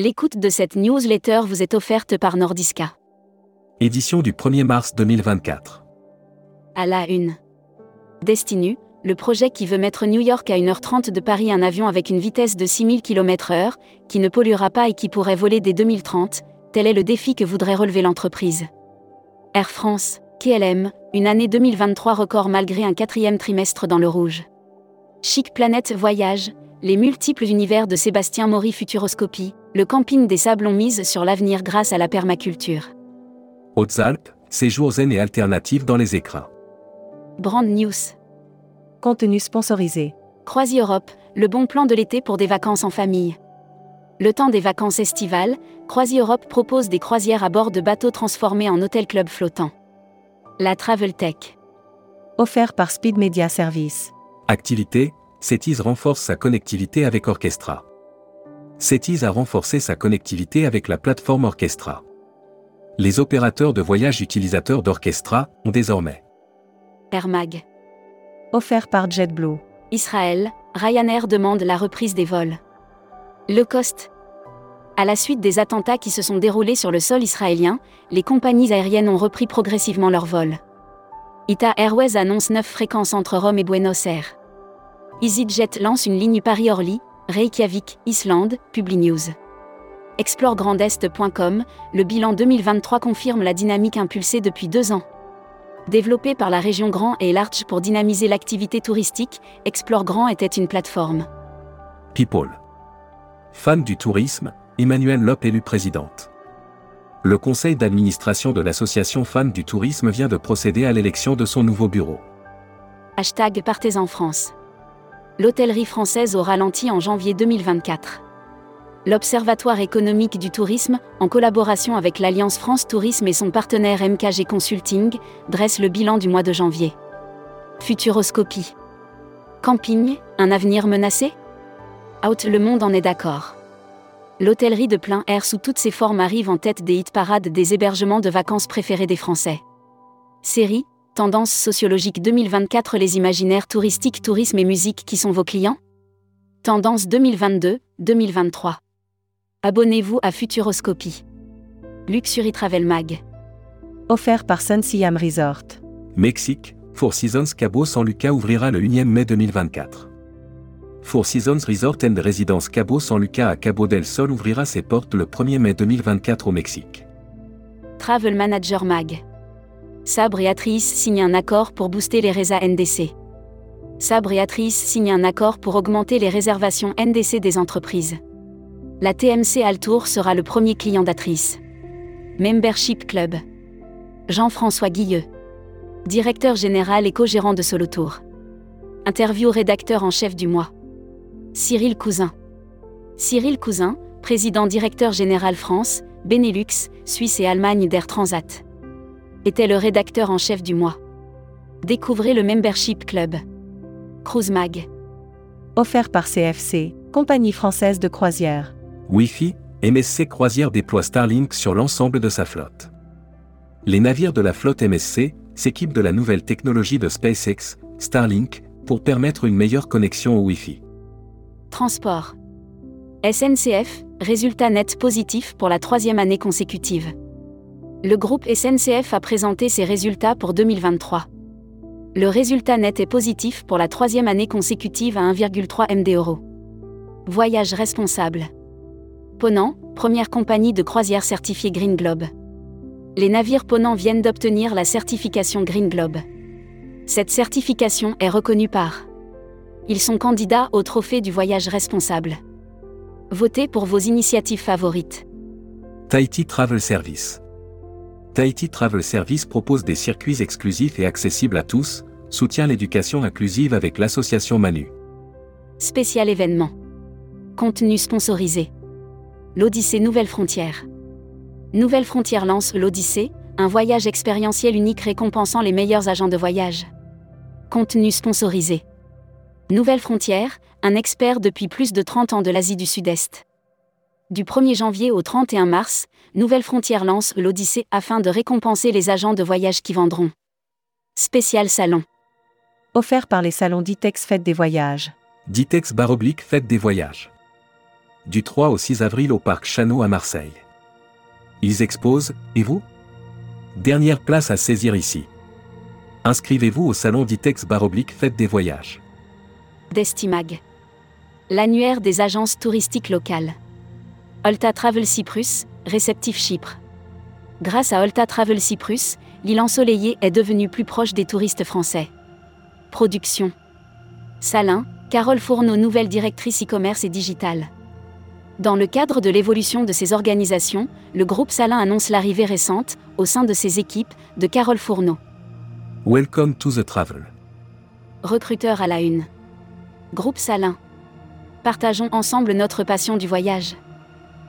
L'écoute de cette newsletter vous est offerte par Nordiska. Édition du 1er mars 2024. À la une. Destinu, le projet qui veut mettre New York à 1h30 de Paris un avion avec une vitesse de 6000 km/h, qui ne polluera pas et qui pourrait voler dès 2030, tel est le défi que voudrait relever l'entreprise. Air France, KLM, une année 2023 record malgré un quatrième trimestre dans le rouge. Chic Planète Voyage, les multiples univers de Sébastien Maury Futuroscopie, le camping des sablons mise sur l'avenir grâce à la permaculture. Hautes-Alpes, séjours zen et alternatifs dans les écrins. Brand News. Contenu sponsorisé. Croisi Europe, le bon plan de l'été pour des vacances en famille. Le temps des vacances estivales, Croisi Europe propose des croisières à bord de bateaux transformés en hôtel club flottant. La Travel Tech. Offert par Speed Media Service. Activité, Cetise renforce sa connectivité avec Orchestra. Cetise a renforcé sa connectivité avec la plateforme Orchestra. Les opérateurs de voyage utilisateurs d'Orchestra ont désormais Air Mag. Offert par JetBlue. Israël, Ryanair demande la reprise des vols. Le Cost. À la suite des attentats qui se sont déroulés sur le sol israélien, les compagnies aériennes ont repris progressivement leurs vols. Ita Airways annonce 9 fréquences entre Rome et Buenos Aires. EasyJet lance une ligne Paris-Orly, Reykjavik, Islande, PubliNews. ExploreGrandEst.com, le bilan 2023 confirme la dynamique impulsée depuis deux ans. Développé par la région Grand et Large pour dynamiser l'activité touristique, Explore Grand était une plateforme. People. Fan du tourisme, Emmanuel Lop élu présidente. Le conseil d'administration de l'association Fan du tourisme vient de procéder à l'élection de son nouveau bureau. Hashtag Partez en France. L'hôtellerie française au ralenti en janvier 2024. L'Observatoire économique du tourisme, en collaboration avec l'Alliance France Tourisme et son partenaire MKG Consulting, dresse le bilan du mois de janvier. Futuroscopie. Camping, un avenir menacé? Out le monde en est d'accord. L'hôtellerie de plein air sous toutes ses formes arrive en tête des hit parades des hébergements de vacances préférés des Français. Série, Tendance sociologique 2024 Les imaginaires touristiques, tourisme et musique qui sont vos clients? Tendance 2022-2023. Abonnez-vous à Futuroscopie. Luxury Travel Mag. Offert par Sun Siam Resort. Mexique, Four Seasons Cabo San Lucas ouvrira le 1er mai 2024. Four Seasons Resort and Residence Cabo San Lucas à Cabo del Sol ouvrira ses portes le 1er mai 2024 au Mexique. Travel Manager Mag. Sabre et Atrice signent un accord pour booster les résas NDC. Sabre et Atrice signent un accord pour augmenter les réservations NDC des entreprises. La TMC Altour sera le premier client d'Atrice. Membership Club. Jean-François Guilleux. Directeur général et co-gérant de Solotour. Interview rédacteur en chef du mois. Cyril Cousin. Cyril Cousin, président directeur général France, Benelux, Suisse et Allemagne d'Air Transat. Était le rédacteur en chef du mois. Découvrez le Membership Club. Cruise Mag. Offert par CFC, compagnie française de croisière. Wi-Fi, MSC Croisière déploie Starlink sur l'ensemble de sa flotte. Les navires de la flotte MSC s'équipent de la nouvelle technologie de SpaceX, Starlink, pour permettre une meilleure connexion au Wi-Fi. Transport. SNCF, résultat net positif pour la troisième année consécutive. Le groupe SNCF a présenté ses résultats pour 2023. Le résultat net est positif pour la troisième année consécutive à 1,3 MD euros. Voyage responsable. Ponant, première compagnie de croisière certifiée Green Globe. Les navires Ponant viennent d'obtenir la certification Green Globe. Cette certification est reconnue par. Ils sont candidats au trophée du voyage responsable. Votez pour vos initiatives favorites. Tahiti Travel Service. Tahiti Travel Service propose des circuits exclusifs et accessibles à tous, soutient l'éducation inclusive avec l'association Manu. Spécial événement. Contenu sponsorisé. L'Odyssée Nouvelle Frontière. Nouvelle Frontière lance l'Odyssée, un voyage expérientiel unique récompensant les meilleurs agents de voyage. Contenu sponsorisé. Nouvelle Frontière, un expert depuis plus de 30 ans de l'Asie du Sud-Est. Du 1er janvier au 31 mars, Nouvelle Frontière lance l'Odyssée afin de récompenser les agents de voyage qui vendront. Spécial salon. Offert par les salons Ditex Fête des Voyages. Ditex Baroblique Fête des Voyages. Du 3 au 6 avril au parc Chano à Marseille. Ils exposent, et vous? Dernière place à saisir ici. Inscrivez-vous au salon d'Itex Baroblique Fête des Voyages. Destimag. L'annuaire des agences touristiques locales. Olta Travel Cyprus, réceptif Chypre. Grâce à Olta Travel Cyprus, l'île ensoleillée est devenue plus proche des touristes français. Production. Salin, Carole Fourneau, nouvelle directrice e-commerce et digital. Dans le cadre de l'évolution de ces organisations, le groupe Salin annonce l'arrivée récente, au sein de ses équipes, de Carole Fourneau. Welcome to the travel. Recruteur à la une. Groupe Salin. Partageons ensemble notre passion du voyage.